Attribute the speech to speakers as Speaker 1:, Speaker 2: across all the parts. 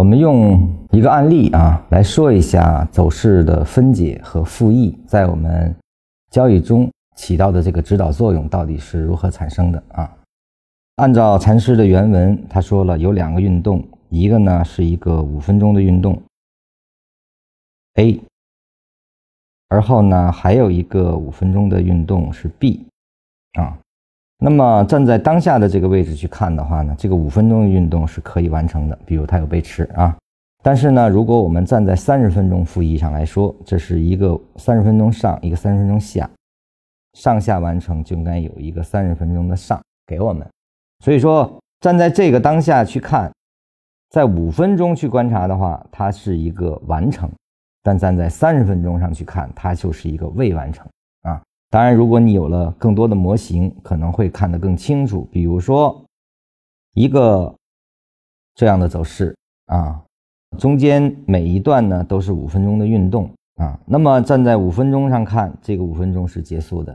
Speaker 1: 我们用一个案例啊来说一下走势的分解和复议在我们交易中起到的这个指导作用到底是如何产生的啊？按照禅师的原文，他说了有两个运动，一个呢是一个五分钟的运动 A，而后呢还有一个五分钟的运动是 B 啊。那么站在当下的这个位置去看的话呢，这个五分钟的运动是可以完成的。比如它有背驰啊，但是呢，如果我们站在三十分钟负一上来说，这是一个三十分钟上，一个三十分钟下，上下完成就应该有一个三十分钟的上给我们。所以说，站在这个当下去看，在五分钟去观察的话，它是一个完成；但站在三十分钟上去看，它就是一个未完成。当然，如果你有了更多的模型，可能会看得更清楚。比如说，一个这样的走势啊，中间每一段呢都是五分钟的运动啊。那么站在五分钟上看，这个五分钟是结束的；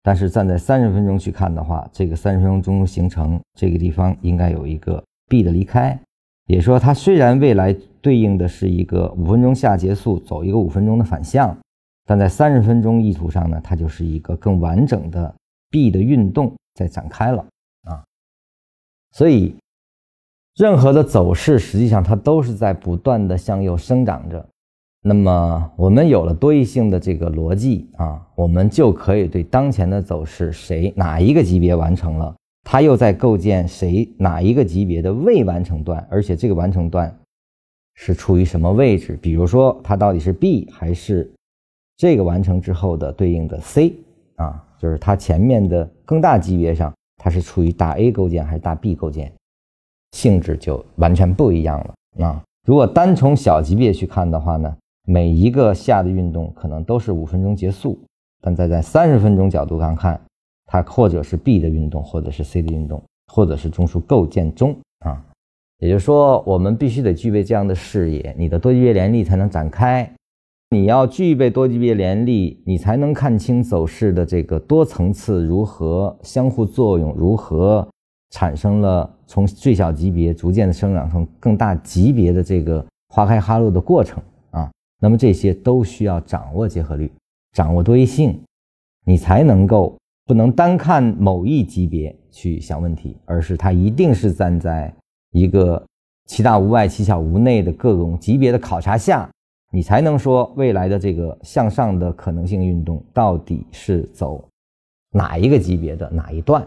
Speaker 1: 但是站在三十分钟去看的话，这个三十分钟中形成这个地方应该有一个 B 的离开，也说它虽然未来对应的是一个五分钟下结束，走一个五分钟的反向。但在三十分钟意图上呢，它就是一个更完整的 B 的运动在展开了啊，所以任何的走势实际上它都是在不断的向右生长着。那么我们有了多义性的这个逻辑啊，我们就可以对当前的走势谁哪一个级别完成了，它又在构建谁哪一个级别的未完成段，而且这个完成段是处于什么位置？比如说它到底是 B 还是？这个完成之后的对应的 C 啊，就是它前面的更大级别上，它是处于大 A 构件还是大 B 构件，性质就完全不一样了啊。如果单从小级别去看的话呢，每一个下的运动可能都是五分钟结束，但在在三十分钟角度上看，它或者是 B 的运动，或者是 C 的运动，或者是中枢构建中啊。也就是说，我们必须得具备这样的视野，你的多级别联立才能展开。你要具备多级别联立，你才能看清走势的这个多层次如何相互作用，如何产生了从最小级别逐渐的生长成更大级别的这个花开花落的过程啊。那么这些都需要掌握结合律，掌握多义性，你才能够不能单看某一级别去想问题，而是它一定是站在一个其大无外、其小无内的各种级别的考察下。你才能说未来的这个向上的可能性运动到底是走哪一个级别的哪一段？